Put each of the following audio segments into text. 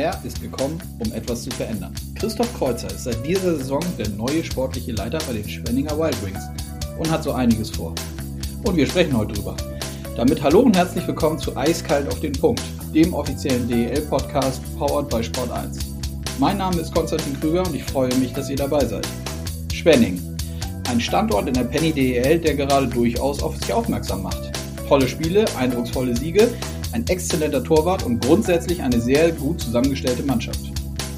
Er ist gekommen, um etwas zu verändern. Christoph Kreuzer ist seit dieser Saison der neue sportliche Leiter bei den Schwenninger Wild Wings und hat so einiges vor. Und wir sprechen heute drüber. Damit hallo und herzlich willkommen zu Eiskalt auf den Punkt, dem offiziellen DEL-Podcast powered by Sport 1. Mein Name ist Konstantin Krüger und ich freue mich, dass ihr dabei seid. Schwenning, ein Standort in der Penny DEL, der gerade durchaus auf sich aufmerksam macht. Tolle Spiele, eindrucksvolle Siege, ein exzellenter Torwart und grundsätzlich eine sehr gut zusammengestellte Mannschaft.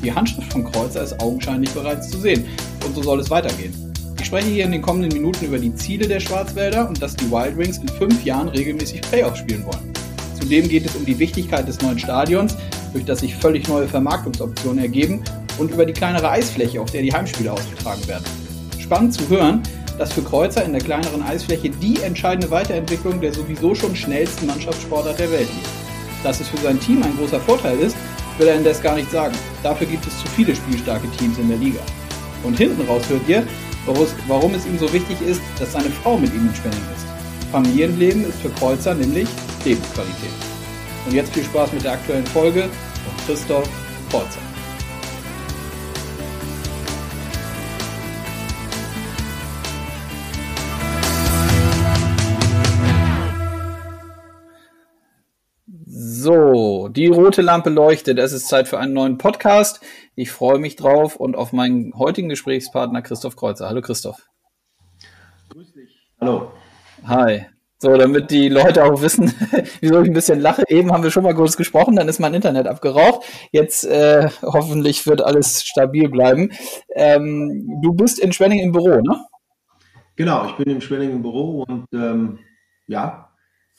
Die Handschrift von Kreuzer ist augenscheinlich bereits zu sehen und so soll es weitergehen. Ich spreche hier in den kommenden Minuten über die Ziele der Schwarzwälder und dass die Wild Wings in fünf Jahren regelmäßig Playoffs spielen wollen. Zudem geht es um die Wichtigkeit des neuen Stadions, durch das sich völlig neue Vermarktungsoptionen ergeben und über die kleinere Eisfläche, auf der die Heimspiele ausgetragen werden. Spannend zu hören, dass für Kreuzer in der kleineren Eisfläche die entscheidende Weiterentwicklung der sowieso schon schnellsten Mannschaftssportart der Welt liegt. Dass es für sein Team ein großer Vorteil ist, will er indes gar nicht sagen. Dafür gibt es zu viele spielstarke Teams in der Liga. Und hinten raus hört ihr, warum es ihm so wichtig ist, dass seine Frau mit ihm in Spenning ist. Familienleben ist für Kreuzer nämlich Lebensqualität. Und jetzt viel Spaß mit der aktuellen Folge von Christoph Kreuzer. Die rote Lampe leuchtet. Es ist Zeit für einen neuen Podcast. Ich freue mich drauf und auf meinen heutigen Gesprächspartner Christoph Kreuzer. Hallo Christoph. Grüß dich. Hallo. Hi. So, damit die Leute auch wissen, wieso ich ein bisschen lache. Eben haben wir schon mal kurz gesprochen, dann ist mein Internet abgeraucht. Jetzt äh, hoffentlich wird alles stabil bleiben. Ähm, du bist in Schwenning im Büro, ne? Genau, ich bin in Schwenning im Büro und ähm, ja,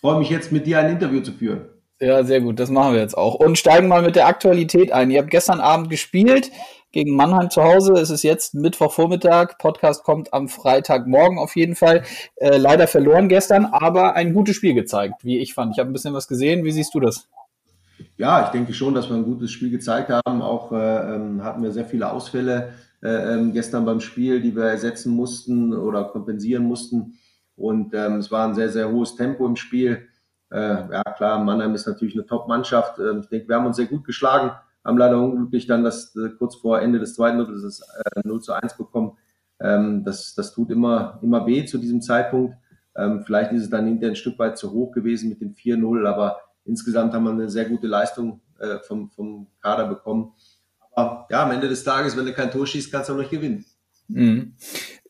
freue mich jetzt mit dir ein Interview zu führen. Ja, sehr gut, das machen wir jetzt auch. Und steigen mal mit der Aktualität ein. Ihr habt gestern Abend gespielt gegen Mannheim zu Hause. Es ist jetzt Mittwochvormittag. Podcast kommt am Freitagmorgen auf jeden Fall. Äh, leider verloren gestern, aber ein gutes Spiel gezeigt, wie ich fand. Ich habe ein bisschen was gesehen. Wie siehst du das? Ja, ich denke schon, dass wir ein gutes Spiel gezeigt haben. Auch äh, ähm, hatten wir sehr viele Ausfälle äh, ähm, gestern beim Spiel, die wir ersetzen mussten oder kompensieren mussten. Und ähm, es war ein sehr, sehr hohes Tempo im Spiel. Äh, ja, klar, Mannheim ist natürlich eine Top-Mannschaft. Ähm, ich denke, wir haben uns sehr gut geschlagen, haben leider unglücklich dann das äh, kurz vor Ende des zweiten Drittels äh, 0 zu 1 bekommen. Ähm, das, das tut immer, immer weh zu diesem Zeitpunkt. Ähm, vielleicht ist es dann hinterher ein Stück weit zu hoch gewesen mit dem 4-0, aber insgesamt haben wir eine sehr gute Leistung äh, vom, vom Kader bekommen. Aber ja, am Ende des Tages, wenn du kein Tor schießt, kannst du auch nicht gewinnen. Mhm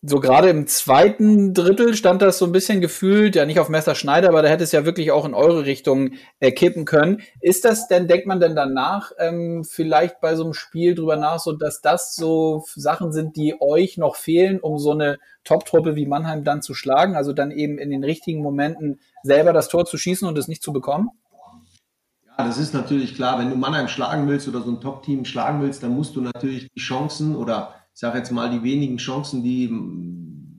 so gerade im zweiten Drittel stand das so ein bisschen gefühlt, ja nicht auf Messer Schneider, aber da hätte es ja wirklich auch in eure Richtung äh, kippen können. Ist das denn, denkt man denn danach ähm, vielleicht bei so einem Spiel drüber nach, so dass das so Sachen sind, die euch noch fehlen, um so eine Top-Truppe wie Mannheim dann zu schlagen? Also dann eben in den richtigen Momenten selber das Tor zu schießen und es nicht zu bekommen? Ja, das ist natürlich klar. Wenn du Mannheim schlagen willst oder so ein Top-Team schlagen willst, dann musst du natürlich die Chancen oder ich sage jetzt mal, die wenigen Chancen, die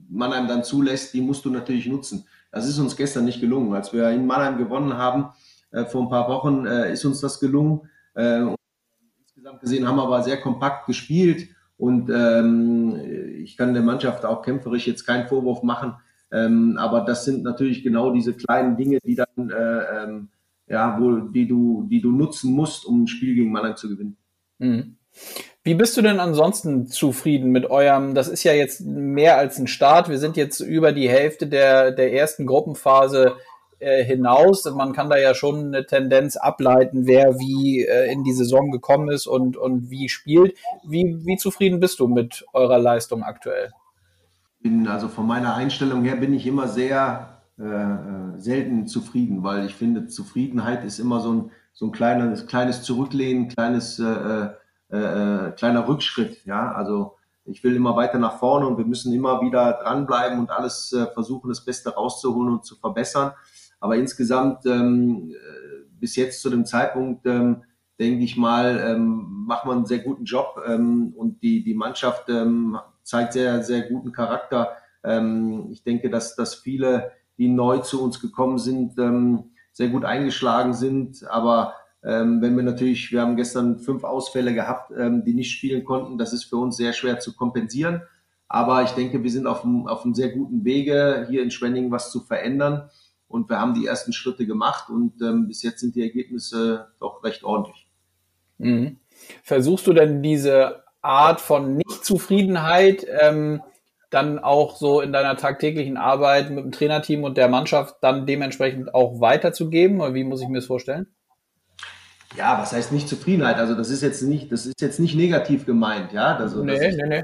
Mannheim dann zulässt, die musst du natürlich nutzen. Das ist uns gestern nicht gelungen. Als wir in Mannheim gewonnen haben, äh, vor ein paar Wochen, äh, ist uns das gelungen. Äh, insgesamt gesehen haben wir aber sehr kompakt gespielt und ähm, ich kann der Mannschaft auch kämpferisch jetzt keinen Vorwurf machen. Ähm, aber das sind natürlich genau diese kleinen Dinge, die dann, äh, ähm, ja, wohl, die du, die du nutzen musst, um ein Spiel gegen Mannheim zu gewinnen. Mhm. Wie bist du denn ansonsten zufrieden mit eurem, das ist ja jetzt mehr als ein Start, wir sind jetzt über die Hälfte der, der ersten Gruppenphase äh, hinaus. Man kann da ja schon eine Tendenz ableiten, wer wie äh, in die Saison gekommen ist und, und wie spielt. Wie, wie zufrieden bist du mit eurer Leistung aktuell? Bin, also von meiner Einstellung her bin ich immer sehr äh, äh selten zufrieden, weil ich finde, Zufriedenheit ist immer so ein, so ein kleines, kleines Zurücklehnen, kleines äh, äh äh, kleiner Rückschritt. Ja, also ich will immer weiter nach vorne und wir müssen immer wieder dranbleiben und alles äh, versuchen, das Beste rauszuholen und zu verbessern. Aber insgesamt ähm, äh, bis jetzt zu dem Zeitpunkt ähm, denke ich mal, ähm, macht man einen sehr guten Job ähm, und die, die Mannschaft ähm, zeigt sehr, sehr guten Charakter. Ähm, ich denke, dass, dass viele, die neu zu uns gekommen sind, ähm, sehr gut eingeschlagen sind, aber ähm, wenn wir natürlich, wir haben gestern fünf Ausfälle gehabt, ähm, die nicht spielen konnten, das ist für uns sehr schwer zu kompensieren. Aber ich denke, wir sind auf einem, auf einem sehr guten Wege, hier in Schwenningen was zu verändern. Und wir haben die ersten Schritte gemacht und ähm, bis jetzt sind die Ergebnisse doch recht ordentlich. Mhm. Versuchst du denn diese Art von Nichtzufriedenheit ähm, dann auch so in deiner tagtäglichen Arbeit mit dem Trainerteam und der Mannschaft dann dementsprechend auch weiterzugeben? Oder wie muss ich mir das vorstellen? Ja, was heißt nicht Zufriedenheit? Also das ist jetzt nicht, das ist jetzt nicht negativ gemeint, ja. Also, nee, nee, nee.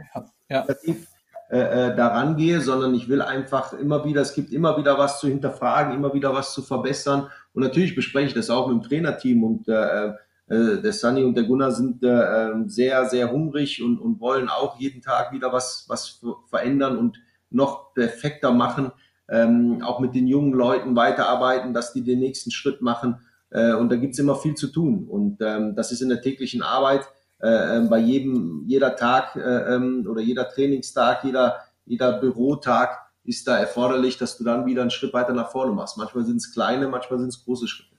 Ja. Negativ, äh, äh, daran gehe, sondern ich will einfach immer wieder, es gibt immer wieder was zu hinterfragen, immer wieder was zu verbessern. Und natürlich bespreche ich das auch mit dem Trainerteam und äh, äh, der Sunny und der Gunnar sind äh, ähm, sehr, sehr hungrig und, und wollen auch jeden Tag wieder was, was verändern und noch perfekter machen. Ähm, auch mit den jungen Leuten weiterarbeiten, dass die den nächsten Schritt machen. Äh, und da gibt's immer viel zu tun. Und ähm, das ist in der täglichen Arbeit äh, ähm, bei jedem, jeder Tag äh, ähm, oder jeder Trainingstag, jeder, jeder Bürotag ist da erforderlich, dass du dann wieder einen Schritt weiter nach vorne machst. Manchmal sind es kleine, manchmal sind es große Schritte.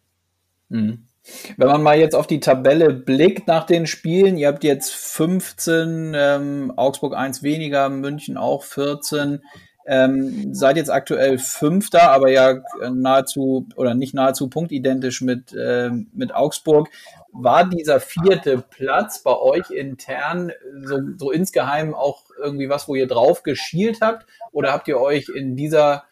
Mhm. Wenn man mal jetzt auf die Tabelle blickt nach den Spielen, ihr habt jetzt 15, ähm, Augsburg 1 weniger, München auch 14, ähm, seid jetzt aktuell Fünfter, aber ja nahezu oder nicht nahezu punktidentisch mit, äh, mit Augsburg. War dieser vierte Platz bei euch intern so, so insgeheim auch irgendwie was, wo ihr drauf geschielt habt? Oder habt ihr euch in dieser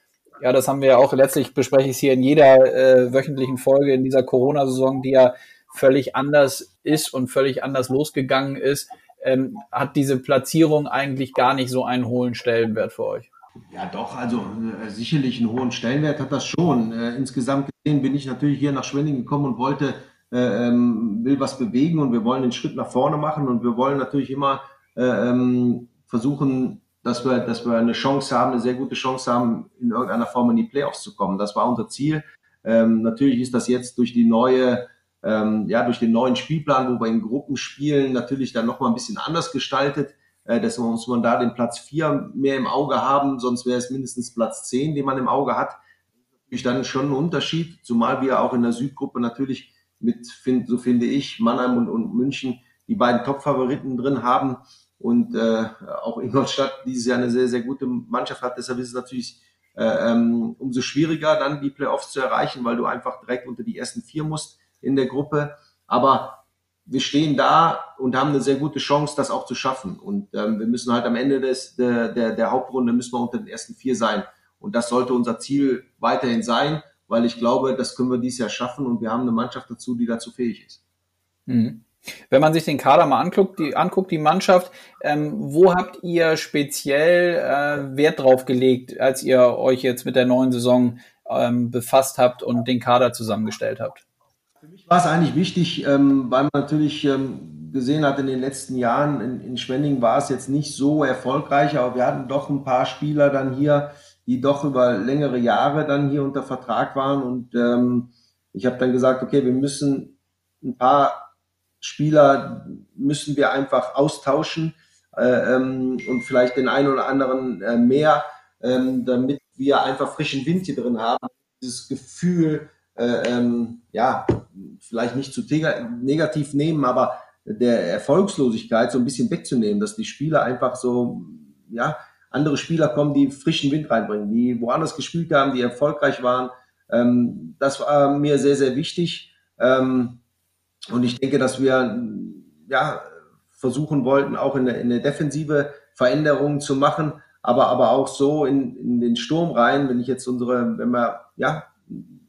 ja, das haben wir ja auch letztlich bespreche ich es hier in jeder äh, wöchentlichen Folge in dieser Corona-Saison, die ja völlig anders ist und völlig anders losgegangen ist, ähm, hat diese Platzierung eigentlich gar nicht so einen hohen Stellenwert für euch. Ja, doch, also äh, sicherlich einen hohen Stellenwert hat das schon. Äh, insgesamt gesehen bin ich natürlich hier nach Schwenningen gekommen und wollte, äh, ähm, will was bewegen und wir wollen den Schritt nach vorne machen und wir wollen natürlich immer äh, ähm, versuchen, dass wir, dass wir eine Chance haben, eine sehr gute Chance haben, in irgendeiner Form in die Playoffs zu kommen. Das war unser Ziel. Ähm, natürlich ist das jetzt durch die neue, ähm, ja, durch den neuen Spielplan, wo wir in Gruppen spielen, natürlich dann nochmal ein bisschen anders gestaltet. Äh, muss man da den Platz vier mehr im Auge haben, sonst wäre es mindestens Platz zehn, den man im Auge hat. Natürlich dann schon ein Unterschied, zumal wir auch in der Südgruppe natürlich mit, so finde ich, Mannheim und, und München die beiden Top-Favoriten drin haben und äh, auch Ingolstadt dieses Jahr eine sehr, sehr gute Mannschaft hat. Deshalb ist es natürlich äh, ähm, umso schwieriger, dann die Playoffs zu erreichen, weil du einfach direkt unter die ersten vier musst in der Gruppe. Aber wir stehen da und haben eine sehr gute Chance, das auch zu schaffen. Und ähm, wir müssen halt am Ende des, der, der, der Hauptrunde müssen wir unter den ersten vier sein. Und das sollte unser Ziel weiterhin sein, weil ich glaube, das können wir dieses Jahr schaffen und wir haben eine Mannschaft dazu, die dazu fähig ist. Mhm. Wenn man sich den Kader mal anguckt, die, anguckt, die Mannschaft, ähm, wo habt ihr speziell äh, Wert drauf gelegt, als ihr euch jetzt mit der neuen Saison ähm, befasst habt und den Kader zusammengestellt habt? Für mich war es eigentlich wichtig, ähm, weil man natürlich ähm, gesehen hat, in den letzten Jahren in, in Schwenning war es jetzt nicht so erfolgreich, aber wir hatten doch ein paar Spieler dann hier, die doch über längere Jahre dann hier unter Vertrag waren und ähm, ich habe dann gesagt, okay, wir müssen ein paar Spieler müssen wir einfach austauschen äh, ähm, und vielleicht den einen oder anderen äh, mehr, ähm, damit wir einfach frischen Wind hier drin haben. Dieses Gefühl, äh, ähm, ja, vielleicht nicht zu negativ nehmen, aber der Erfolgslosigkeit so ein bisschen wegzunehmen, dass die Spieler einfach so, ja, andere Spieler kommen, die frischen Wind reinbringen, die woanders gespielt haben, die erfolgreich waren. Ähm, das war mir sehr, sehr wichtig. Ähm, und ich denke, dass wir ja, versuchen wollten, auch in der, in der Defensive Veränderungen zu machen, aber, aber auch so in, in den Sturm rein, wenn ich jetzt unsere, wenn wir ja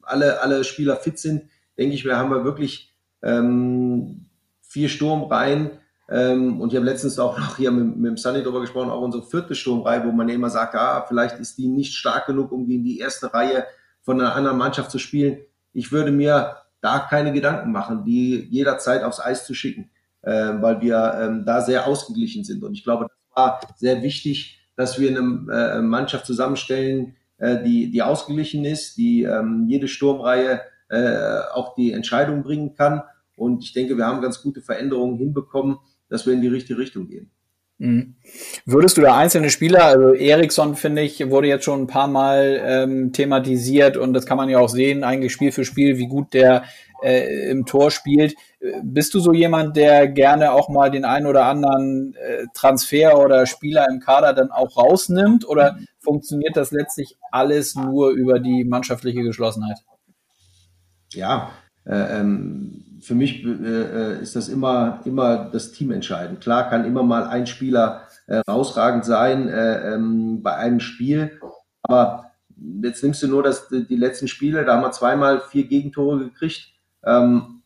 alle, alle Spieler fit sind, denke ich, wir haben wir wirklich ähm, vier Sturmreihen. Ähm, und ich habe letztens auch noch hier mit, mit dem Sunny darüber gesprochen, auch unsere vierte Sturmreihe, wo man immer sagt, ah, vielleicht ist die nicht stark genug, um gegen die erste Reihe von einer anderen Mannschaft zu spielen. Ich würde mir da keine Gedanken machen, die jederzeit aufs Eis zu schicken, äh, weil wir ähm, da sehr ausgeglichen sind. Und ich glaube, das war sehr wichtig, dass wir eine äh, Mannschaft zusammenstellen, äh, die, die ausgeglichen ist, die ähm, jede Sturmreihe äh, auch die Entscheidung bringen kann. Und ich denke, wir haben ganz gute Veränderungen hinbekommen, dass wir in die richtige Richtung gehen. Mhm. Würdest du da einzelne Spieler, also Eriksson finde ich, wurde jetzt schon ein paar Mal ähm, thematisiert und das kann man ja auch sehen, eigentlich Spiel für Spiel, wie gut der äh, im Tor spielt. Bist du so jemand, der gerne auch mal den einen oder anderen äh, Transfer oder Spieler im Kader dann auch rausnimmt oder funktioniert das letztlich alles nur über die mannschaftliche Geschlossenheit? Ja, äh, ähm, für mich äh, ist das immer, immer das Team entscheidend. Klar kann immer mal ein Spieler äh, herausragend sein äh, ähm, bei einem Spiel, aber jetzt nimmst du nur das, die letzten Spiele, da haben wir zweimal vier Gegentore gekriegt. Ähm,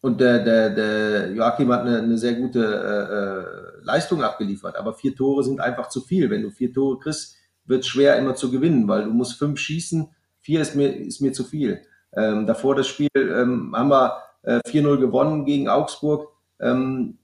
und der, der, der Joachim hat eine, eine sehr gute äh, Leistung abgeliefert, aber vier Tore sind einfach zu viel. Wenn du vier Tore kriegst, wird es schwer immer zu gewinnen, weil du musst fünf schießen, vier ist mir, ist mir zu viel. Ähm, davor das Spiel ähm, haben wir äh, 4-0 gewonnen gegen Augsburg. Ähm,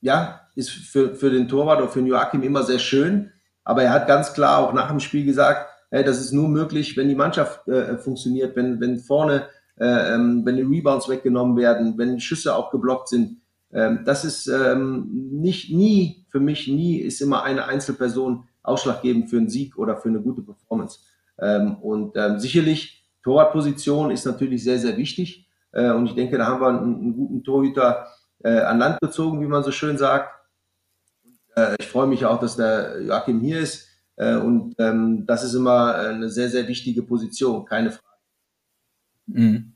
ja, ist für, für den Torwart oder für Joachim immer sehr schön, aber er hat ganz klar auch nach dem Spiel gesagt, hey, das ist nur möglich, wenn die Mannschaft äh, funktioniert, wenn, wenn vorne, äh, ähm, wenn die Rebounds weggenommen werden, wenn Schüsse auch geblockt sind. Ähm, das ist ähm, nicht nie, für mich nie, ist immer eine Einzelperson ausschlaggebend für einen Sieg oder für eine gute Performance. Ähm, und ähm, sicherlich Torwartposition ist natürlich sehr, sehr wichtig. Äh, und ich denke, da haben wir einen, einen guten Torhüter äh, an Land gezogen, wie man so schön sagt. Äh, ich freue mich auch, dass der Joachim hier ist. Und ähm, das ist immer eine sehr, sehr wichtige Position, keine Frage. Mhm.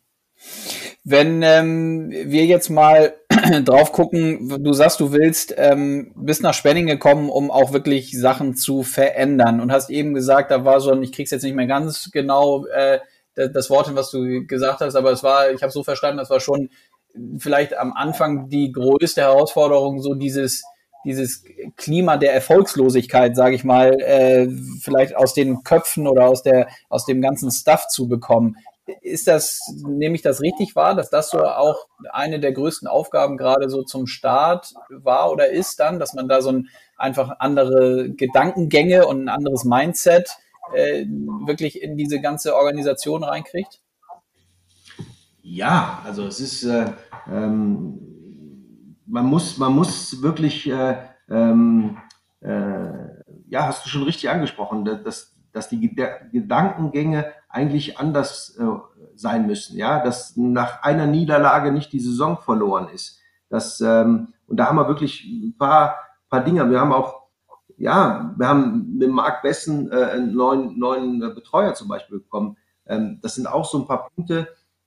Wenn ähm, wir jetzt mal drauf gucken, du sagst, du willst ähm, bis nach Spenning gekommen, um auch wirklich Sachen zu verändern und hast eben gesagt, da war schon, ich krieg's jetzt nicht mehr ganz genau, äh, das Wort, was du gesagt hast, aber es war, ich habe so verstanden, das war schon vielleicht am Anfang die größte Herausforderung, so dieses dieses Klima der Erfolgslosigkeit, sage ich mal, äh, vielleicht aus den Köpfen oder aus der aus dem ganzen Stuff zu bekommen. Ist das, nehme ich das richtig wahr, dass das so auch eine der größten Aufgaben gerade so zum Start war oder ist dann, dass man da so ein einfach andere Gedankengänge und ein anderes Mindset äh, wirklich in diese ganze Organisation reinkriegt? Ja, also es ist, äh, ähm, man muss, man muss wirklich, äh, ähm, äh, ja, hast du schon richtig angesprochen, dass, dass die Gedankengänge eigentlich anders äh, sein müssen, ja, dass nach einer Niederlage nicht die Saison verloren ist. Das, ähm, und da haben wir wirklich ein paar, paar Dinge. Wir haben auch ja, wir haben mit Marc Bessen äh, einen neuen, neuen äh, Betreuer zum Beispiel bekommen. Ähm, das sind auch so ein paar Punkte,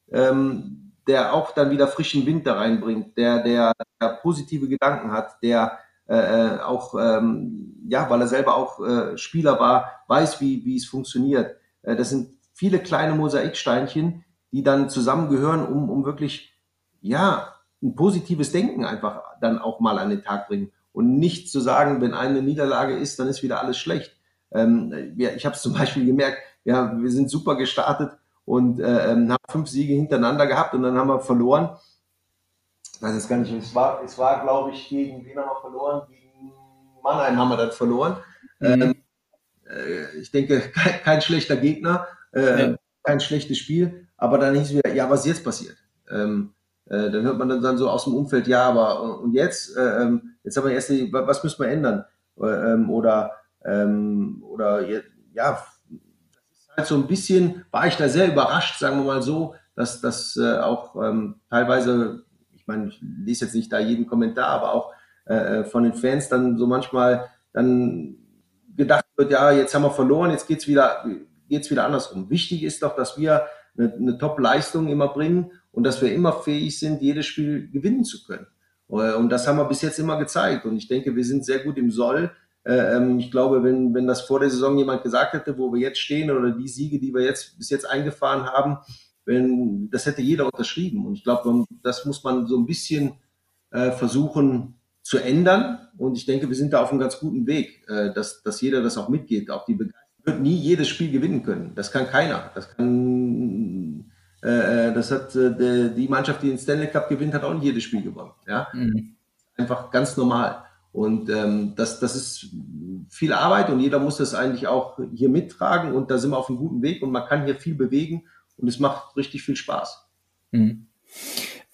ähm, der auch dann wieder frischen Wind da reinbringt, der, der, der positive Gedanken hat, der äh, äh, auch, ähm, ja, weil er selber auch äh, Spieler war, weiß, wie, wie es funktioniert. Äh, das sind viele kleine Mosaiksteinchen, die dann zusammengehören, um, um wirklich, ja, ein positives Denken einfach dann auch mal an den Tag bringen und nicht zu sagen, wenn eine Niederlage ist, dann ist wieder alles schlecht. Ähm, ja, ich habe es zum Beispiel gemerkt, ja, wir sind super gestartet und äh, ähm, haben fünf Siege hintereinander gehabt und dann haben wir verloren. Ich weiß jetzt gar nicht, es war, es war glaube ich, gegen wen haben wir verloren? Gegen Mannheim haben wir dann verloren. Mhm. Ähm, äh, ich denke, kein, kein schlechter Gegner, äh, ja. kein schlechtes Spiel, aber dann hieß es wieder, ja, was ist jetzt passiert? Ähm, äh, dann hört man dann, so aus dem Umfeld, ja, aber und jetzt, äh, ähm, jetzt haben wir erst, was müssen wir ändern? Äh, ähm, oder, ähm, oder ja, das ist halt so ein bisschen, war ich da sehr überrascht, sagen wir mal so, dass das äh, auch teilweise, ich meine, ich lese jetzt nicht da jeden Kommentar, aber auch äh, von den Fans dann so manchmal dann gedacht wird, ja, jetzt haben wir verloren, jetzt geht's wieder, geht's wieder andersrum. Wichtig ist doch, dass wir eine, eine Top-Leistung immer bringen und dass wir immer fähig sind, jedes Spiel gewinnen zu können. Äh, und das haben wir bis jetzt immer gezeigt. Und ich denke, wir sind sehr gut im Soll. Äh, ähm, ich glaube, wenn, wenn das vor der Saison jemand gesagt hätte, wo wir jetzt stehen oder die Siege, die wir jetzt bis jetzt eingefahren haben, wenn, das hätte jeder unterschrieben. Und ich glaube, das muss man so ein bisschen äh, versuchen zu ändern. Und ich denke, wir sind da auf einem ganz guten Weg, dass, dass jeder das auch mitgeht. Auch die Begeisterung wird nie jedes Spiel gewinnen können. Das kann keiner. Das kann das hat äh, die Mannschaft, die den Stanley Cup gewinnt, hat auch nicht jedes Spiel gewonnen. Ja? Mhm. Einfach ganz normal. Und ähm, das, das ist viel Arbeit und jeder muss das eigentlich auch hier mittragen und da sind wir auf einem guten Weg und man kann hier viel bewegen und es macht richtig viel Spaß. Mhm.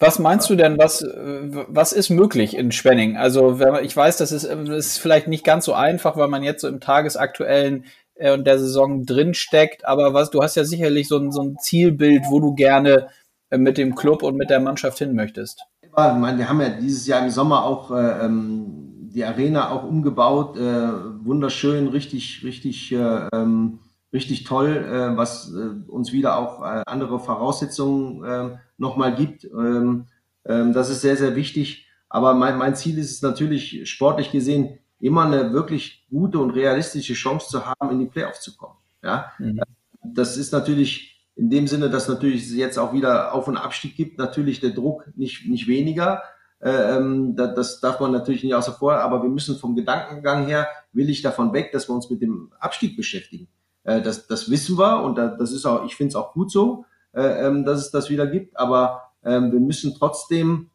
Was meinst du denn, was, was ist möglich in Spenning? Also ich weiß, das ist, das ist vielleicht nicht ganz so einfach, weil man jetzt so im tagesaktuellen äh, und der Saison drin steckt. Aber was, du hast ja sicherlich so ein, so ein Zielbild, wo du gerne äh, mit dem Club und mit der Mannschaft hin möchtest. Ja, meine, wir haben ja dieses Jahr im Sommer auch äh, ähm, die Arena auch umgebaut, wunderschön, richtig, richtig äh, ähm, richtig toll, was uns wieder auch andere Voraussetzungen äh, nochmal gibt. Ähm, ähm, das ist sehr, sehr wichtig. Aber mein, mein Ziel ist es natürlich, sportlich gesehen, immer eine wirklich gute und realistische Chance zu haben, in die Playoffs zu kommen. Ja, mhm. das ist natürlich in dem Sinne, dass natürlich es jetzt auch wieder Auf- und Abstieg gibt, natürlich der Druck nicht, nicht weniger. Äh, ähm, das, das darf man natürlich nicht außer vor, aber wir müssen vom Gedankengang her, will ich davon weg, dass wir uns mit dem Abstieg beschäftigen. Äh, das, das wissen wir und das ist auch, ich finde es auch gut so, äh, ähm, dass es das wieder gibt, aber ähm, wir müssen trotzdem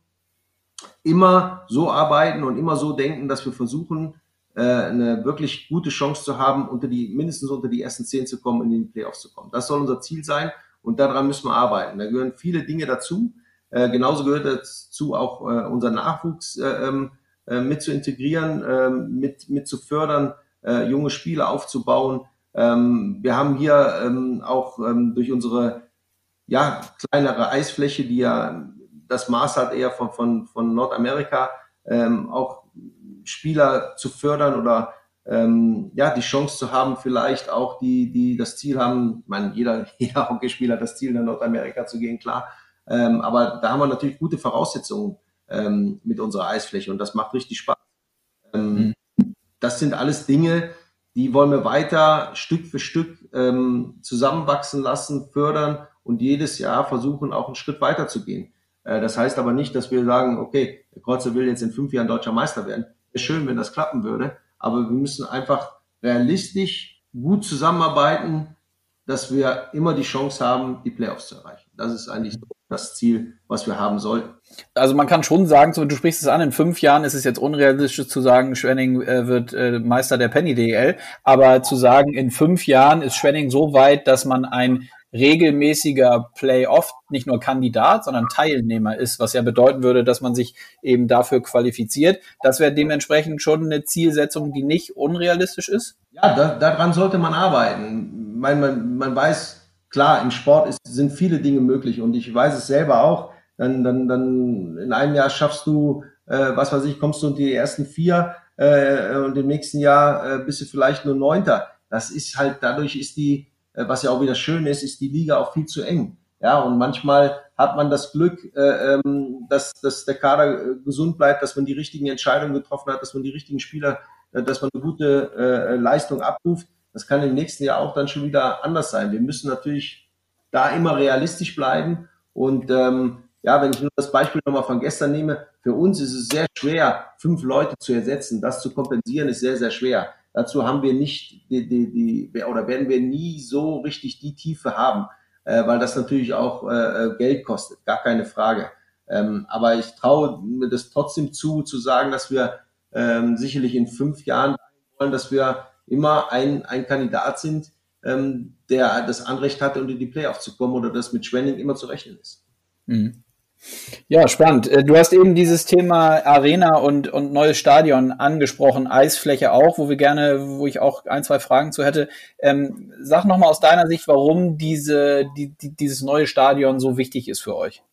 immer so arbeiten und immer so denken, dass wir versuchen, äh, eine wirklich gute Chance zu haben, unter die, mindestens unter die ersten zehn zu kommen, in den Playoffs zu kommen. Das soll unser Ziel sein und daran müssen wir arbeiten. Da gehören viele Dinge dazu. Äh, genauso gehört dazu auch äh, unser Nachwuchs äh, ähm, äh, mit zu integrieren, äh, mit, mit zu fördern, äh, junge Spieler aufzubauen. Ähm, wir haben hier ähm, auch ähm, durch unsere ja, kleinere Eisfläche, die ja das Maß hat eher von, von, von Nordamerika, ähm, auch Spieler zu fördern oder ähm, ja, die Chance zu haben, vielleicht auch die, die das Ziel haben, ich meine, jeder, jeder Hockeyspieler hat das Ziel, nach Nordamerika zu gehen, klar. Ähm, aber da haben wir natürlich gute Voraussetzungen ähm, mit unserer Eisfläche und das macht richtig Spaß. Ähm, mhm. Das sind alles Dinge, die wollen wir weiter Stück für Stück ähm, zusammenwachsen lassen, fördern und jedes Jahr versuchen, auch einen Schritt weiter zu gehen. Äh, das heißt aber nicht, dass wir sagen, okay, Kreuzer will jetzt in fünf Jahren deutscher Meister werden. Wäre schön, wenn das klappen würde, aber wir müssen einfach realistisch gut zusammenarbeiten, dass wir immer die Chance haben, die Playoffs zu erreichen. Das ist eigentlich das Ziel, was wir haben sollten. Also man kann schon sagen, du sprichst es an, in fünf Jahren ist es jetzt unrealistisch zu sagen, Schwenning äh, wird äh, Meister der Penny DL, aber zu sagen, in fünf Jahren ist Schwenning so weit, dass man ein regelmäßiger Playoff nicht nur Kandidat, sondern Teilnehmer ist, was ja bedeuten würde, dass man sich eben dafür qualifiziert. Das wäre dementsprechend schon eine Zielsetzung, die nicht unrealistisch ist. Ja, da, daran sollte man arbeiten. Man, man, man weiß, klar, im Sport ist, sind viele Dinge möglich und ich weiß es selber auch. Dann, dann, dann in einem Jahr schaffst du, äh, was weiß ich, kommst du unter die ersten vier äh, und im nächsten Jahr äh, bist du vielleicht nur Neunter. Das ist halt, dadurch ist die, was ja auch wieder schön ist, ist die Liga auch viel zu eng. Ja, und manchmal hat man das Glück, äh, ähm, dass, dass der Kader äh, gesund bleibt, dass man die richtigen Entscheidungen getroffen hat, dass man die richtigen Spieler, äh, dass man eine gute äh, Leistung abruft. Das kann im nächsten Jahr auch dann schon wieder anders sein. Wir müssen natürlich da immer realistisch bleiben. Und ähm, ja, wenn ich nur das Beispiel nochmal von gestern nehme, für uns ist es sehr schwer, fünf Leute zu ersetzen. Das zu kompensieren ist sehr, sehr schwer. Dazu haben wir nicht die, die, die oder werden wir nie so richtig die Tiefe haben, äh, weil das natürlich auch äh, äh, Geld kostet, gar keine Frage. Ähm, aber ich traue mir das trotzdem zu, zu sagen, dass wir ähm, sicherlich in fünf Jahren wollen, dass wir immer ein, ein Kandidat sind, ähm, der das Anrecht hatte, unter die Playoffs zu kommen oder das mit Schwenning immer zu rechnen ist. Mhm. Ja, spannend. Äh, du hast eben dieses Thema Arena und, und neues Stadion angesprochen, Eisfläche auch, wo wir gerne, wo ich auch ein, zwei Fragen zu hätte. Ähm, sag nochmal aus deiner Sicht, warum diese, die, die, dieses neue Stadion so wichtig ist für euch.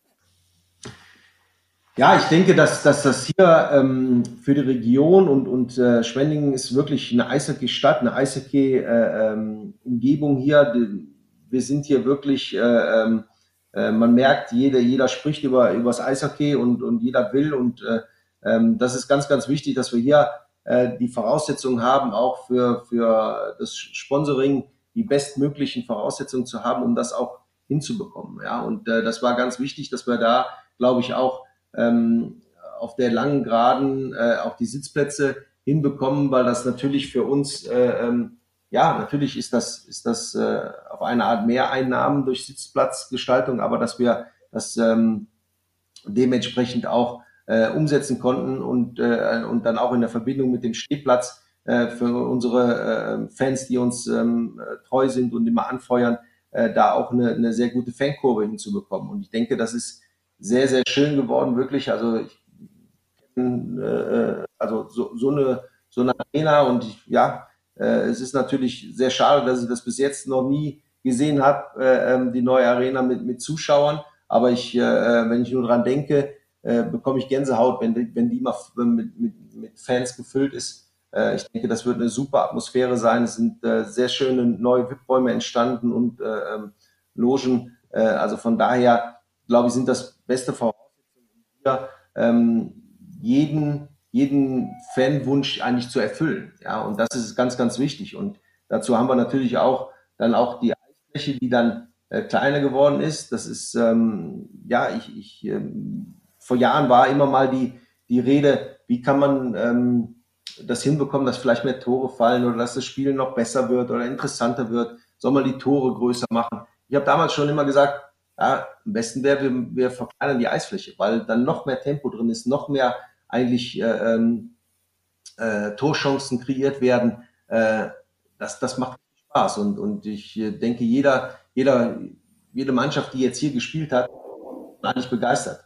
Ja, ich denke, dass, dass das hier ähm, für die Region und, und äh, Schwendingen ist wirklich eine Eishockey-Stadt, eine Eishockey-Umgebung äh, ähm, hier. Wir sind hier wirklich äh, ähm, äh, man merkt, jeder, jeder spricht über, über das Eishockey und, und jeder will. Und äh, ähm, das ist ganz, ganz wichtig, dass wir hier äh, die Voraussetzungen haben, auch für, für das Sponsoring die bestmöglichen Voraussetzungen zu haben, um das auch hinzubekommen. Ja, und äh, das war ganz wichtig, dass wir da, glaube ich, auch ähm, auf der langen Geraden äh, auch die Sitzplätze hinbekommen, weil das natürlich für uns äh, ähm, ja, natürlich ist das, ist das äh, auf eine Art Mehreinnahmen durch Sitzplatzgestaltung, aber dass wir das ähm, dementsprechend auch äh, umsetzen konnten und, äh, und dann auch in der Verbindung mit dem Stehplatz äh, für unsere äh, Fans, die uns ähm, treu sind und immer anfeuern, äh, da auch eine, eine sehr gute Fankurve hinzubekommen. Und ich denke, das ist sehr, sehr schön geworden, wirklich. Also ich, äh, also so, so eine so eine Arena und ich, ja, äh, es ist natürlich sehr schade, dass ich das bis jetzt noch nie gesehen habe, äh, ähm, die neue Arena mit, mit Zuschauern. Aber ich, äh, wenn ich nur dran denke, bekomme ich Gänsehaut, wenn die, wenn die mal mit, mit, mit Fans gefüllt ist. Äh, ich denke, das wird eine super Atmosphäre sein. Es sind äh, sehr schöne neue VIP-Räume entstanden und äh, ähm, Logen. Äh, also von daher, glaube ich, sind das beste Voraussetzungen, um ähm, jeden, jeden Fanwunsch eigentlich zu erfüllen. Ja, und das ist ganz, ganz wichtig. Und dazu haben wir natürlich auch dann auch die Eisfläche, die dann äh, kleiner geworden ist. Das ist, ähm, ja, ich, ich ähm, vor Jahren war immer mal die, die Rede, wie kann man ähm, das hinbekommen, dass vielleicht mehr Tore fallen oder dass das Spiel noch besser wird oder interessanter wird? Soll man die Tore größer machen? Ich habe damals schon immer gesagt, ja, am besten wäre, wir, wir verkleinern die Eisfläche, weil dann noch mehr Tempo drin ist, noch mehr eigentlich äh, ähm, äh, Torchancen kreiert werden. Äh, das, das macht Spaß und, und ich äh, denke, jeder, jeder, jede Mannschaft, die jetzt hier gespielt hat, war eigentlich begeistert.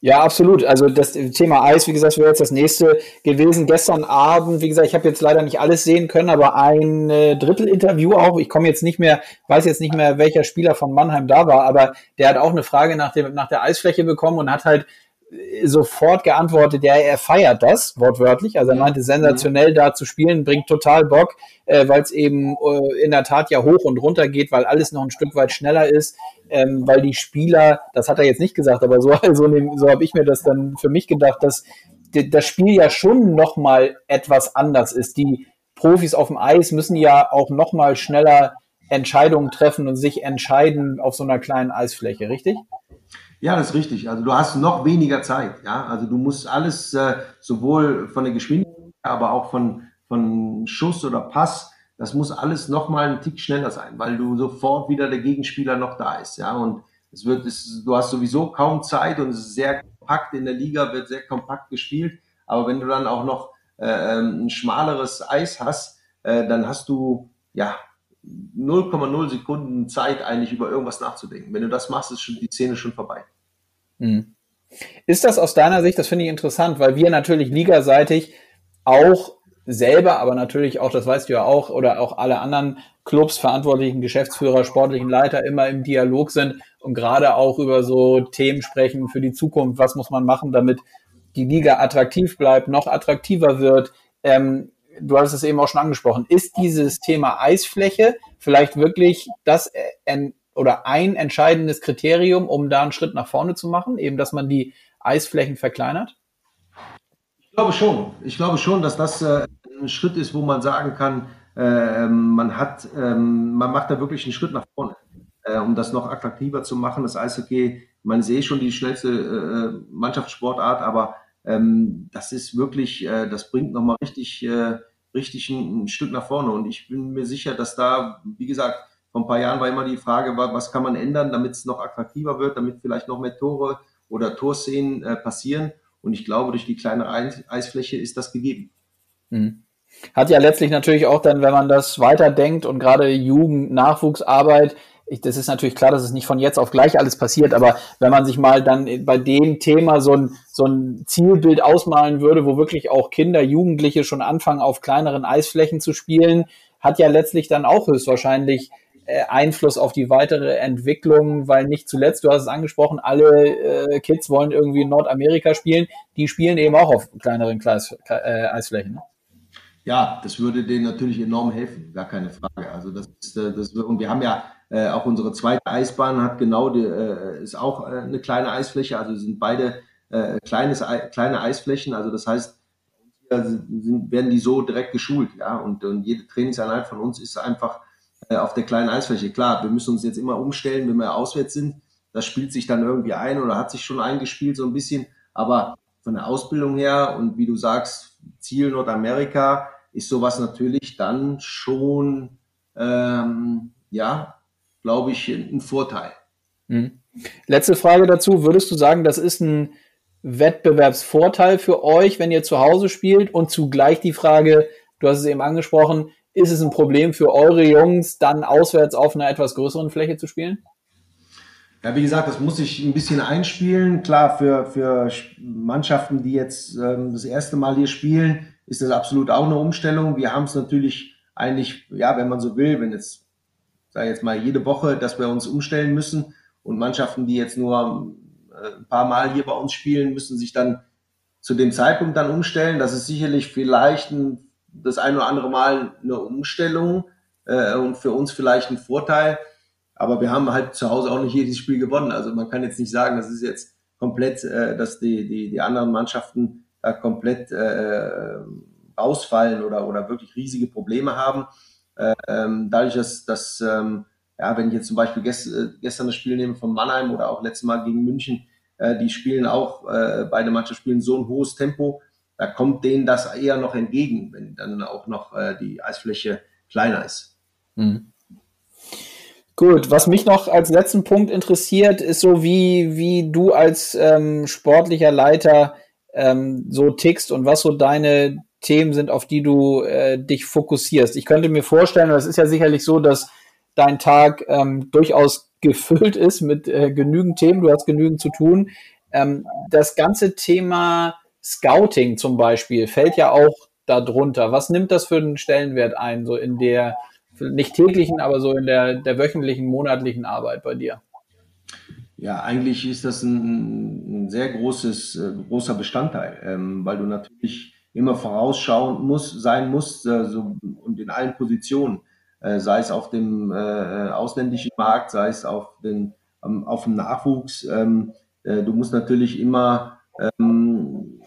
Ja, absolut. Also das Thema Eis, wie gesagt, wäre jetzt das nächste gewesen. Gestern Abend, wie gesagt, ich habe jetzt leider nicht alles sehen können, aber ein äh, Drittel-Interview auch. Ich komme jetzt nicht mehr, weiß jetzt nicht mehr, welcher Spieler von Mannheim da war, aber der hat auch eine Frage nach, dem, nach der Eisfläche bekommen und hat halt sofort geantwortet, ja, er feiert das, wortwörtlich. Also er meinte, sensationell da zu spielen, bringt total Bock, äh, weil es eben äh, in der Tat ja hoch und runter geht, weil alles noch ein Stück weit schneller ist, ähm, weil die Spieler, das hat er jetzt nicht gesagt, aber so, so, so habe ich mir das dann für mich gedacht, dass das Spiel ja schon nochmal etwas anders ist. Die Profis auf dem Eis müssen ja auch nochmal schneller Entscheidungen treffen und sich entscheiden auf so einer kleinen Eisfläche, richtig? Ja, das ist richtig. Also du hast noch weniger Zeit. Ja, also du musst alles äh, sowohl von der Geschwindigkeit, aber auch von, von Schuss oder Pass, das muss alles noch mal einen Tick schneller sein, weil du sofort wieder der Gegenspieler noch da ist. Ja, und es wird, es, du hast sowieso kaum Zeit und es ist sehr kompakt in der Liga, wird sehr kompakt gespielt. Aber wenn du dann auch noch äh, ähm, ein schmaleres Eis hast, äh, dann hast du ja 0,0 Sekunden Zeit, eigentlich über irgendwas nachzudenken. Wenn du das machst, ist schon die Szene schon vorbei. Hm. Ist das aus deiner Sicht, das finde ich interessant, weil wir natürlich ligaseitig auch selber, aber natürlich auch, das weißt du ja auch, oder auch alle anderen Clubs, verantwortlichen Geschäftsführer, sportlichen Leiter immer im Dialog sind und gerade auch über so Themen sprechen für die Zukunft. Was muss man machen, damit die Liga attraktiv bleibt, noch attraktiver wird? Ähm, du hast es eben auch schon angesprochen, ist dieses Thema Eisfläche vielleicht wirklich das äh, oder ein entscheidendes Kriterium, um da einen Schritt nach vorne zu machen, eben dass man die Eisflächen verkleinert? Ich glaube schon. Ich glaube schon, dass das äh, ein Schritt ist, wo man sagen kann, äh, man hat, äh, man macht da wirklich einen Schritt nach vorne, um das noch attraktiver zu machen. Das Eishockey, man sehe schon die schnellste Mannschaftssportart, aber ähm, das ist wirklich, das bringt nochmal richtig richtig ein, ein, Stück nach vorne. Und ich bin mir sicher, dass da, wie gesagt, vor ein paar Jahren war immer die Frage, was kann man ändern, damit es noch attraktiver wird, damit vielleicht noch mehr Tore oder Torszenen äh, passieren. Und ich glaube, durch die kleine Eisfläche ist das gegeben. Mhm. Hat ja letztlich natürlich auch dann, wenn man das weiterdenkt und gerade Jugend, Nachwuchsarbeit, ich, das ist natürlich klar, dass es nicht von jetzt auf gleich alles passiert, aber wenn man sich mal dann bei dem Thema so ein, so ein Zielbild ausmalen würde, wo wirklich auch Kinder, Jugendliche schon anfangen, auf kleineren Eisflächen zu spielen, hat ja letztlich dann auch höchstwahrscheinlich äh, Einfluss auf die weitere Entwicklung, weil nicht zuletzt, du hast es angesprochen, alle äh, Kids wollen irgendwie in Nordamerika spielen, die spielen eben auch auf kleineren Kleis, äh, Eisflächen. Ne? Ja, das würde denen natürlich enorm helfen, gar keine Frage. Also das ist, äh, das, und wir haben ja äh, auch unsere zweite Eisbahn hat genau die, äh, ist auch äh, eine kleine Eisfläche. Also sind beide äh, kleines, kleine Eisflächen. Also das heißt, sind, werden die so direkt geschult, ja. Und, und jede Trainingseinheit von uns ist einfach äh, auf der kleinen Eisfläche. Klar, wir müssen uns jetzt immer umstellen, wenn wir auswärts sind. Das spielt sich dann irgendwie ein oder hat sich schon eingespielt so ein bisschen. Aber von der Ausbildung her und wie du sagst, Ziel Nordamerika ist sowas natürlich dann schon ähm, ja glaube ich, ein Vorteil. Mhm. Letzte Frage dazu. Würdest du sagen, das ist ein Wettbewerbsvorteil für euch, wenn ihr zu Hause spielt? Und zugleich die Frage, du hast es eben angesprochen, ist es ein Problem für eure Jungs, dann auswärts auf einer etwas größeren Fläche zu spielen? Ja, wie gesagt, das muss ich ein bisschen einspielen. Klar, für, für Mannschaften, die jetzt ähm, das erste Mal hier spielen, ist das absolut auch eine Umstellung. Wir haben es natürlich eigentlich, ja, wenn man so will, wenn jetzt sage jetzt mal, jede Woche, dass wir uns umstellen müssen. Und Mannschaften, die jetzt nur äh, ein paar Mal hier bei uns spielen, müssen sich dann zu dem Zeitpunkt dann umstellen. Das ist sicherlich vielleicht ein das ein oder andere Mal eine Umstellung äh, und für uns vielleicht ein Vorteil. Aber wir haben halt zu Hause auch nicht jedes Spiel gewonnen. Also man kann jetzt nicht sagen, das ist jetzt komplett, äh, dass die, die, die anderen Mannschaften da komplett äh, ausfallen oder, oder wirklich riesige Probleme haben. Äh, ähm, dadurch, dass, dass ähm, ja, wenn ich jetzt zum Beispiel gest, äh, gestern das Spiel nehme von Mannheim oder auch letztes Mal gegen München, äh, die spielen auch, äh, beide Mannschaften spielen so ein hohes Tempo, da kommt denen das eher noch entgegen, wenn dann auch noch äh, die Eisfläche kleiner ist. Mhm. Gut, was mich noch als letzten Punkt interessiert, ist so, wie, wie du als ähm, sportlicher Leiter ähm, so tickst und was so deine Themen sind, auf die du äh, dich fokussierst. Ich könnte mir vorstellen, das ist ja sicherlich so, dass dein Tag ähm, durchaus gefüllt ist mit äh, genügend Themen, du hast genügend zu tun. Ähm, das ganze Thema Scouting zum Beispiel fällt ja auch darunter. Was nimmt das für einen Stellenwert ein, so in der nicht täglichen, aber so in der, der wöchentlichen, monatlichen Arbeit bei dir? Ja, eigentlich ist das ein, ein sehr großes, äh, großer Bestandteil, ähm, weil du natürlich immer vorausschauen musst, sein musst, äh, so, und in allen Positionen, äh, sei es auf dem äh, äh ausländischen Markt, sei es auf, den, auf dem Nachwuchs. Ähm, äh, du musst natürlich immer ähm,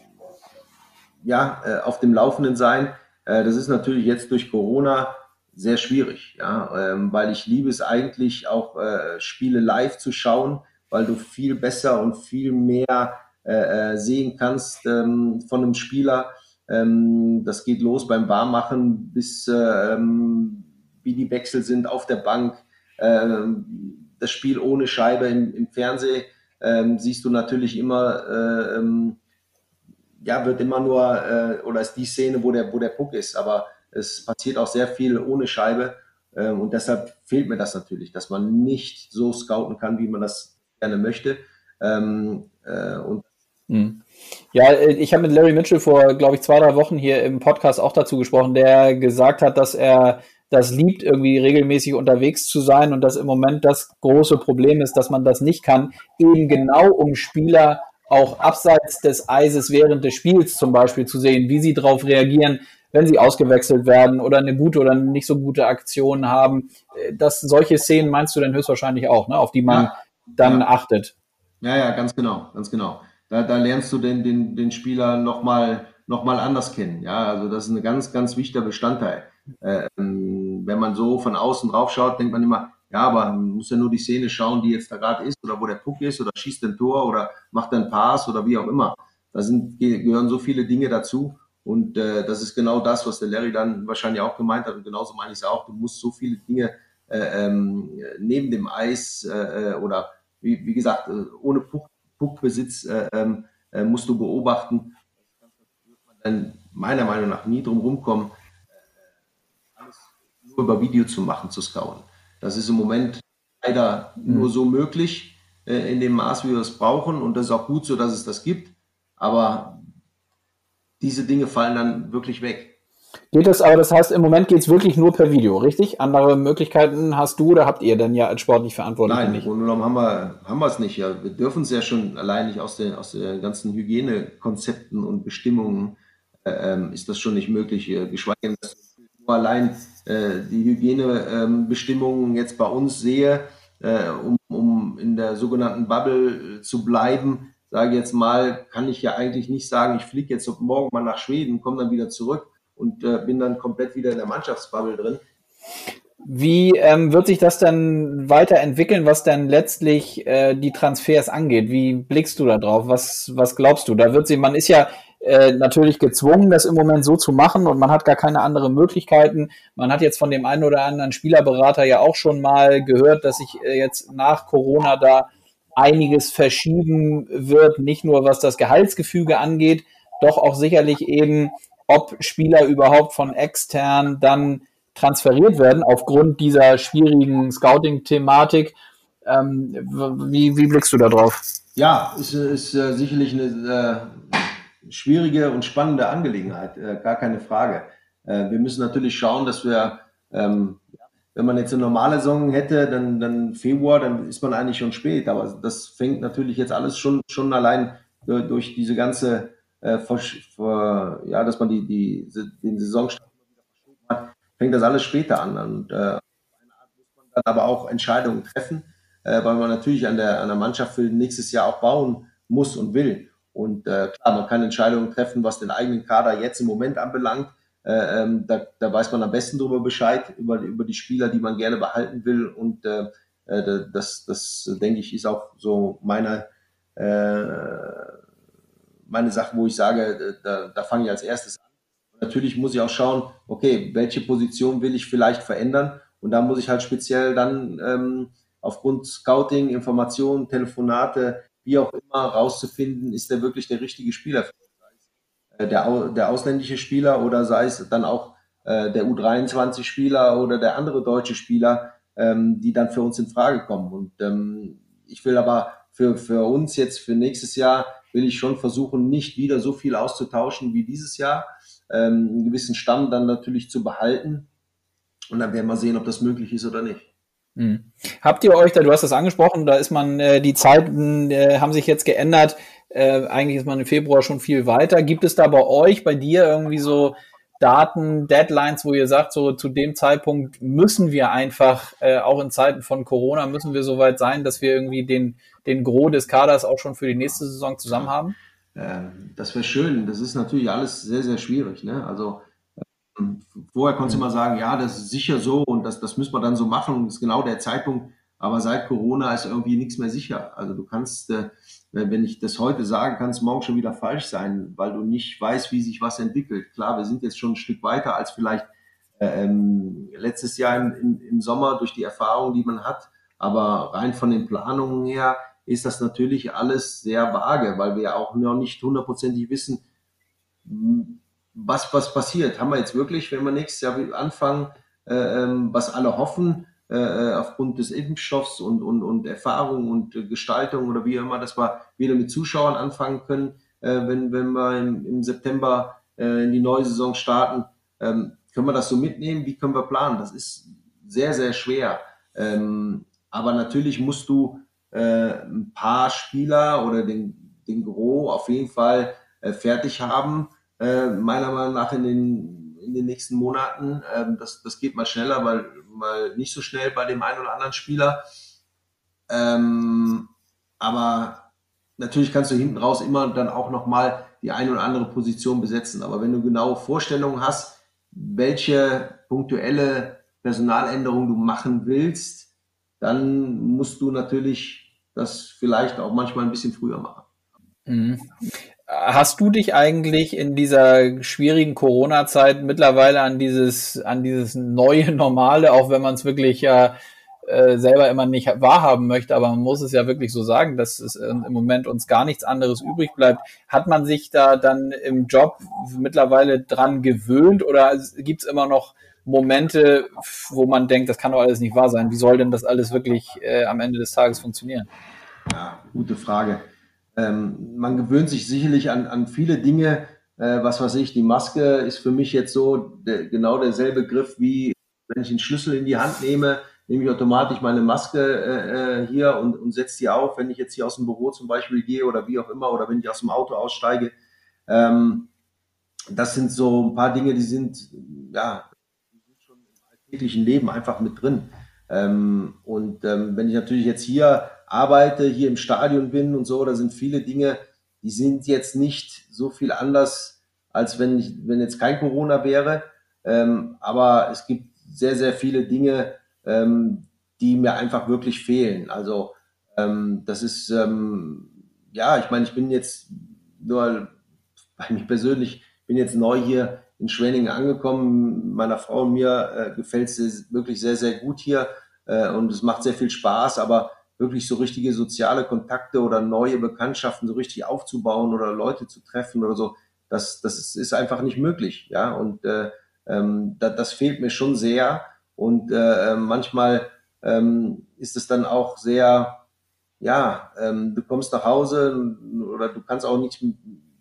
ja, auf dem Laufenden sein. Das ist natürlich jetzt durch Corona sehr schwierig, ja, ähm, weil ich liebe es eigentlich auch äh, Spiele live zu schauen, weil du viel besser und viel mehr äh sehen kannst ähm, von einem Spieler. Ähm, das geht los beim Warmmachen bis ähm, wie die Wechsel sind auf der Bank. Ähm, das Spiel ohne Scheibe im, im Fernsehen ähm, siehst du natürlich immer, äh, ähm, ja, wird immer nur, äh, oder ist die Szene, wo der, wo der Puck ist, aber es passiert auch sehr viel ohne Scheibe. Und deshalb fehlt mir das natürlich, dass man nicht so scouten kann, wie man das gerne möchte. Äh, und. Ja, ich habe mit Larry Mitchell vor, glaube ich, zwei, drei Wochen hier im Podcast auch dazu gesprochen, der gesagt hat, dass er das liebt, irgendwie regelmäßig unterwegs zu sein und dass im Moment das große Problem ist, dass man das nicht kann, eben genau um Spieler auch abseits des Eises während des Spiels zum Beispiel zu sehen, wie sie darauf reagieren, wenn sie ausgewechselt werden oder eine gute oder nicht so gute Aktion haben. Äh, das, solche Szenen meinst du dann höchstwahrscheinlich auch, ne, auf die man ja, dann ja. achtet. Ja, ja, ganz genau, ganz genau. Da, da lernst du den, den, den Spieler nochmal noch mal anders kennen. Ja, also das ist ein ganz, ganz wichtiger Bestandteil. Ähm, wenn man so von außen drauf schaut, denkt man immer, ja, aber man muss ja nur die Szene schauen, die jetzt da gerade ist oder wo der Puck ist oder schießt ein Tor oder macht einen Pass oder wie auch immer. Da sind, gehören so viele Dinge dazu. Und äh, das ist genau das, was der Larry dann wahrscheinlich auch gemeint hat. Und genauso meine ich es auch. Du musst so viele Dinge äh, ähm, neben dem Eis äh, äh oder wie, wie gesagt, äh, ohne Puck, Puckbesitz äh, ähm, äh, musst du beobachten. Dann meiner Meinung nach nie drum rumkommen, äh, alles nur über Video zu machen, zu scouten. Das ist im Moment leider mhm. nur so möglich äh, in dem Maß, wie wir es brauchen. Und das ist auch gut so, dass es das gibt. Aber diese Dinge fallen dann wirklich weg. Geht es aber, das heißt, im Moment geht es wirklich nur per Video, richtig? Andere Möglichkeiten hast du oder habt ihr denn ja als sportlich verantwortlich Nein, nicht? Nein, genommen haben wir, haben wir es nicht. Ja, wir dürfen es ja schon allein nicht aus den, aus den ganzen Hygienekonzepten und Bestimmungen äh, ähm, ist das schon nicht möglich. Äh, geschweige denn, dass nur allein äh, die Hygienebestimmungen ähm, jetzt bei uns sehe, äh, um, um in der sogenannten Bubble zu bleiben, sage jetzt mal, kann ich ja eigentlich nicht sagen, ich fliege jetzt morgen mal nach Schweden, komme dann wieder zurück und äh, bin dann komplett wieder in der Mannschaftsbubble drin. Wie ähm, wird sich das dann weiterentwickeln, was dann letztlich äh, die Transfers angeht? Wie blickst du da drauf? Was, was glaubst du? Da wird sie, man ist ja äh, natürlich gezwungen, das im Moment so zu machen und man hat gar keine anderen Möglichkeiten. Man hat jetzt von dem einen oder anderen Spielerberater ja auch schon mal gehört, dass sich äh, jetzt nach Corona da einiges verschieben wird, nicht nur was das Gehaltsgefüge angeht, doch auch sicherlich eben, ob Spieler überhaupt von extern dann transferiert werden aufgrund dieser schwierigen Scouting-Thematik. Ähm, wie, wie blickst du da drauf? Ja, ist, ist äh, sicherlich eine äh, schwierige und spannende Angelegenheit, äh, gar keine Frage. Äh, wir müssen natürlich schauen, dass wir ähm, wenn man jetzt eine normale Saison hätte, dann, dann Februar, dann ist man eigentlich schon spät. Aber das fängt natürlich jetzt alles schon, schon allein durch diese ganze, äh, vor, vor, ja, dass man die, die, den Saisonstart fängt das alles später an. Und äh, aber auch Entscheidungen treffen, äh, weil man natürlich an der, an der Mannschaft für nächstes Jahr auch bauen muss und will. Und äh, klar, man kann Entscheidungen treffen, was den eigenen Kader jetzt im Moment anbelangt. Äh, ähm, da, da weiß man am besten darüber Bescheid, über, über die Spieler, die man gerne behalten will. Und äh, äh das, das, denke ich, ist auch so meine, äh, meine Sache, wo ich sage, da, da fange ich als erstes an. Natürlich muss ich auch schauen, okay, welche Position will ich vielleicht verändern? Und da muss ich halt speziell dann ähm, aufgrund Scouting, Informationen, Telefonate, wie auch immer, rauszufinden, ist der wirklich der richtige Spieler. Äh, der, der ausländische Spieler oder sei es dann auch äh, der U23-Spieler oder der andere deutsche Spieler, ähm, die dann für uns in Frage kommen. Und ähm, ich will aber für, für uns jetzt, für nächstes Jahr, will ich schon versuchen, nicht wieder so viel auszutauschen wie dieses Jahr, ähm, einen gewissen Stamm dann natürlich zu behalten. Und dann werden wir sehen, ob das möglich ist oder nicht. Hm. Habt ihr euch da, du hast das angesprochen, da ist man, äh, die Zeiten äh, haben sich jetzt geändert. Äh, eigentlich ist man im Februar schon viel weiter. Gibt es da bei euch, bei dir irgendwie so Daten, Deadlines, wo ihr sagt, so zu dem Zeitpunkt müssen wir einfach, äh, auch in Zeiten von Corona, müssen wir soweit sein, dass wir irgendwie den, den Gros des Kaders auch schon für die nächste Saison zusammen haben? Ähm, das wäre schön. Das ist natürlich alles sehr, sehr schwierig. Ne? Also Vorher konntest du mal sagen, ja, das ist sicher so und das, das müssen wir dann so machen das ist genau der Zeitpunkt. Aber seit Corona ist irgendwie nichts mehr sicher. Also du kannst, äh, wenn ich das heute sage, kann es morgen schon wieder falsch sein, weil du nicht weißt, wie sich was entwickelt. Klar, wir sind jetzt schon ein Stück weiter als vielleicht äh, ähm, letztes Jahr im, im, im Sommer durch die Erfahrung, die man hat. Aber rein von den Planungen her ist das natürlich alles sehr vage, weil wir auch noch nicht hundertprozentig wissen, was, was passiert. Haben wir jetzt wirklich, wenn wir nächstes Jahr anfangen, äh, ähm, was alle hoffen, äh, äh, aufgrund des Impfstoffs und, und, und Erfahrung und äh, Gestaltung oder wie immer, dass wir wieder mit Zuschauern anfangen können, äh, wenn, wenn wir im, im September in die neue Saison starten. Ähm, können wir das so mitnehmen? Wie können wir planen? Das ist sehr, sehr schwer. Ähm, aber natürlich musst du ein paar Spieler oder den, den Gros auf jeden Fall fertig haben, meiner Meinung nach in den, in den nächsten Monaten. Ähm, das, das geht mal schneller, weil mal nicht so schnell bei dem einen oder anderen Spieler. Ähm, aber natürlich kannst du hinten raus immer dann auch nochmal die eine oder andere Position besetzen. Aber wenn du genaue Vorstellungen hast, welche punktuelle Personaländerung du machen willst, dann musst du natürlich das vielleicht auch manchmal ein bisschen früher machen. Mhm. Hast du dich eigentlich in dieser schwierigen Corona-Zeit mittlerweile an dieses, an dieses neue Normale, auch wenn man es wirklich ja äh, selber immer nicht wahrhaben möchte, aber man muss es ja wirklich so sagen, dass es im Moment uns gar nichts anderes übrig bleibt. Hat man sich da dann im Job mittlerweile dran gewöhnt oder gibt es immer noch Momente, wo man denkt, das kann doch alles nicht wahr sein? Wie soll denn das alles wirklich äh, am Ende des Tages funktionieren? Ja, gute Frage. Ähm, man gewöhnt sich sicherlich an, an viele Dinge. Äh, was weiß ich, die Maske ist für mich jetzt so der, genau derselbe Griff wie wenn ich einen Schlüssel in die Hand nehme, nehme ich automatisch meine Maske äh, äh, hier und, und setze die auf, wenn ich jetzt hier aus dem Büro zum Beispiel gehe oder wie auch immer oder wenn ich aus dem Auto aussteige. Ähm, das sind so ein paar Dinge, die sind ja schon im alltäglichen Leben einfach mit drin. Ähm, und ähm, wenn ich natürlich jetzt hier arbeite, hier im Stadion bin und so, da sind viele Dinge, die sind jetzt nicht so viel anders, als wenn, ich, wenn jetzt kein Corona wäre. Ähm, aber es gibt sehr, sehr viele Dinge, ähm, die mir einfach wirklich fehlen. Also ähm, das ist, ähm, ja, ich meine, ich bin jetzt nur bei mir persönlich, bin jetzt neu hier in Schwenningen angekommen. Meiner Frau und mir äh, gefällt es wirklich sehr, sehr gut hier äh, und es macht sehr viel Spaß, aber wirklich so richtige soziale Kontakte oder neue Bekanntschaften so richtig aufzubauen oder Leute zu treffen oder so, das, das ist, einfach nicht möglich. Ja, und äh, ähm, da, das fehlt mir schon sehr. Und äh, manchmal ähm, ist es dann auch sehr, ja, ähm, du kommst nach Hause oder du kannst auch nicht,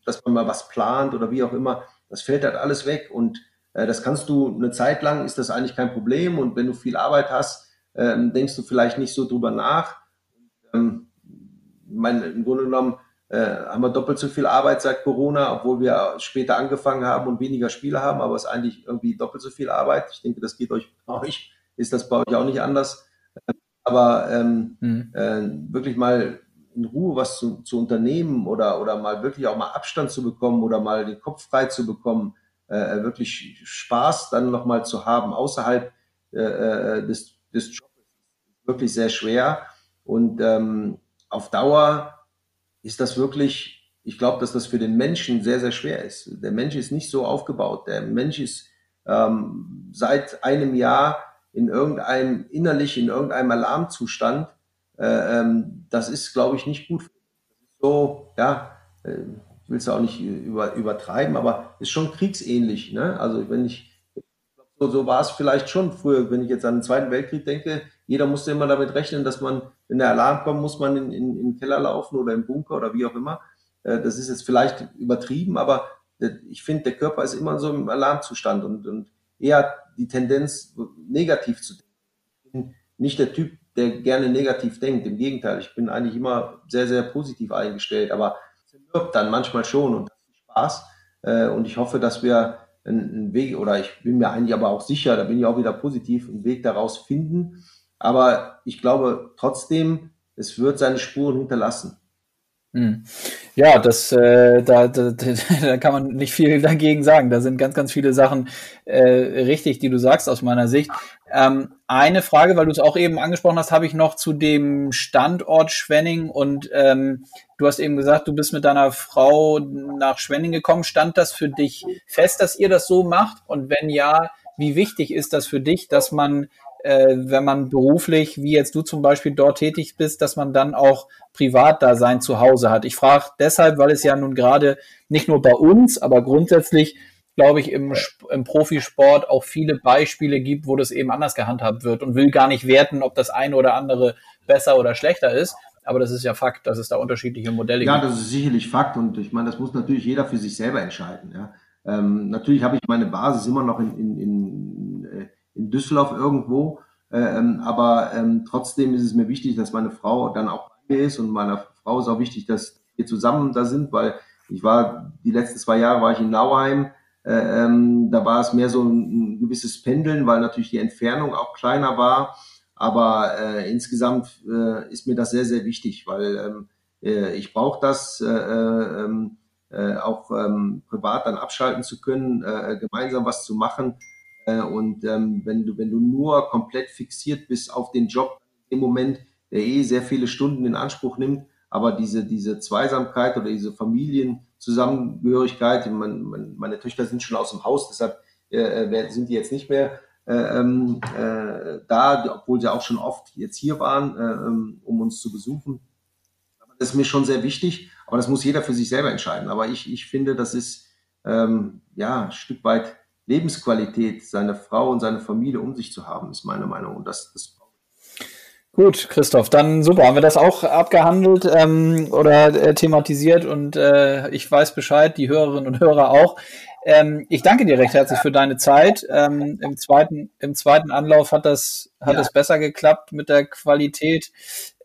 dass man mal was plant oder wie auch immer. Das fällt halt alles weg und äh, das kannst du eine Zeit lang, ist das eigentlich kein Problem. Und wenn du viel Arbeit hast, ähm, denkst du vielleicht nicht so drüber nach ähm, mein, im Grunde genommen äh, haben wir doppelt so viel Arbeit seit Corona, obwohl wir später angefangen haben und weniger Spiele haben, aber es ist eigentlich irgendwie doppelt so viel Arbeit. Ich denke, das geht euch bei euch, ist das bei euch auch nicht anders. Aber ähm, mhm. äh, wirklich mal in Ruhe was zu, zu unternehmen oder, oder mal wirklich auch mal Abstand zu bekommen oder mal den Kopf frei zu bekommen, äh, wirklich Spaß dann nochmal zu haben außerhalb äh, äh, des, des Jobs, wirklich sehr schwer. Und ähm, auf Dauer ist das wirklich, ich glaube, dass das für den Menschen sehr, sehr schwer ist. Der Mensch ist nicht so aufgebaut. Der Mensch ist ähm, seit einem Jahr in irgendeinem, innerlich in irgendeinem Alarmzustand. Äh, ähm, das ist, glaube ich, nicht gut. So, ja, äh, ich will es auch nicht über, übertreiben, aber ist schon kriegsähnlich. Ne? Also wenn ich, so, so war es vielleicht schon früher, wenn ich jetzt an den Zweiten Weltkrieg denke, jeder musste immer damit rechnen, dass man, wenn der Alarm kommt, muss man in, in, in den Keller laufen oder im Bunker oder wie auch immer. Äh, das ist jetzt vielleicht übertrieben, aber ich finde, der Körper ist immer so im Alarmzustand und, und eher die Tendenz, negativ zu denken. Nicht der Typ, der gerne negativ denkt. Im Gegenteil, ich bin eigentlich immer sehr, sehr positiv eingestellt, aber dann manchmal schon und das ist Spaß. Äh, und ich hoffe, dass wir einen Weg, oder ich bin mir eigentlich aber auch sicher, da bin ich auch wieder positiv, einen Weg daraus finden. Aber ich glaube trotzdem, es wird seine Spuren hinterlassen. Hm. Ja, das, äh, da, da, da kann man nicht viel dagegen sagen. Da sind ganz, ganz viele Sachen äh, richtig, die du sagst aus meiner Sicht. Ähm, eine Frage, weil du es auch eben angesprochen hast, habe ich noch zu dem Standort Schwenning und ähm, du hast eben gesagt, du bist mit deiner Frau nach Schwenning gekommen. Stand das für dich fest, dass ihr das so macht? Und wenn ja, wie wichtig ist das für dich, dass man äh, wenn man beruflich, wie jetzt du zum Beispiel dort tätig bist, dass man dann auch privat da sein Zuhause hat. Ich frage deshalb, weil es ja nun gerade nicht nur bei uns, aber grundsätzlich, glaube ich, im, im Profisport auch viele Beispiele gibt, wo das eben anders gehandhabt wird und will gar nicht werten, ob das eine oder andere besser oder schlechter ist. Aber das ist ja Fakt, dass es da unterschiedliche Modelle ja, gibt. Ja, das ist sicherlich Fakt und ich meine, das muss natürlich jeder für sich selber entscheiden. Ja. Ähm, natürlich habe ich meine Basis immer noch in, in, in, äh, in Düsseldorf irgendwo, äh, ähm, aber ähm, trotzdem ist es mir wichtig, dass meine Frau dann auch bei mir ist und meiner Frau ist auch wichtig, dass wir zusammen da sind, weil ich war, die letzten zwei Jahre war ich in Nauheim, äh, ähm, da war es mehr so ein, ein, gewisses Pendeln, weil natürlich die Entfernung auch kleiner war, aber äh, insgesamt äh, ist mir das sehr, sehr wichtig, weil ähm, äh, ich brauche das, äh, äh, ähm, äh, auch ähm, privat dann abschalten zu können, äh, gemeinsam was zu machen. Äh, und ähm, wenn, du, wenn du nur komplett fixiert bist auf den Job im Moment, der eh sehr viele Stunden in Anspruch nimmt, aber diese, diese Zweisamkeit oder diese Familienzusammengehörigkeit, mein, mein, meine Töchter sind schon aus dem Haus, deshalb äh, sind die jetzt nicht mehr äh, ähm, äh, da, obwohl sie auch schon oft jetzt hier waren, äh, ähm, um uns zu besuchen. Aber das ist mir schon sehr wichtig, aber das muss jeder für sich selber entscheiden. Aber ich, ich finde, das ist ähm, ja ein Stück weit Lebensqualität, seine Frau und seine Familie um sich zu haben, ist meine Meinung. Und das, das Gut, Christoph, dann super. Haben wir das auch abgehandelt ähm, oder äh, thematisiert und äh, ich weiß Bescheid, die Hörerinnen und Hörer auch. Ähm, ich danke dir recht herzlich für deine Zeit. Ähm, Im zweiten, im zweiten Anlauf hat das, hat es besser geklappt mit der Qualität.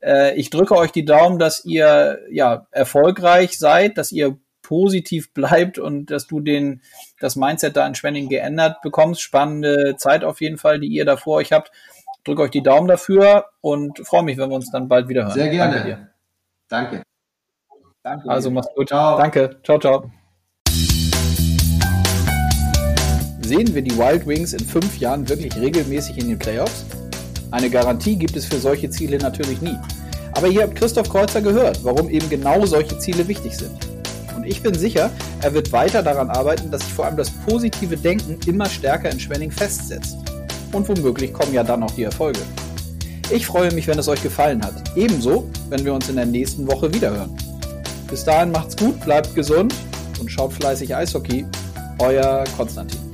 Äh, ich drücke euch die Daumen, dass ihr ja erfolgreich seid, dass ihr positiv bleibt und dass du den, das Mindset da in Schwenning geändert bekommst. Spannende Zeit auf jeden Fall, die ihr da vor euch habt. Drücke euch die Daumen dafür und freue mich, wenn wir uns dann bald wieder hören. Sehr gerne. Danke. Dir. Danke. Danke also mach's gut. Ciao. Danke. Ciao, ciao. Sehen wir die Wild Wings in fünf Jahren wirklich regelmäßig in den Playoffs? Eine Garantie gibt es für solche Ziele natürlich nie. Aber hier habt Christoph Kreuzer gehört, warum eben genau solche Ziele wichtig sind. Ich bin sicher, er wird weiter daran arbeiten, dass sich vor allem das positive Denken immer stärker in Schwenning festsetzt. Und womöglich kommen ja dann auch die Erfolge. Ich freue mich, wenn es euch gefallen hat. Ebenso, wenn wir uns in der nächsten Woche wiederhören. Bis dahin macht's gut, bleibt gesund und schaut fleißig Eishockey. Euer Konstantin.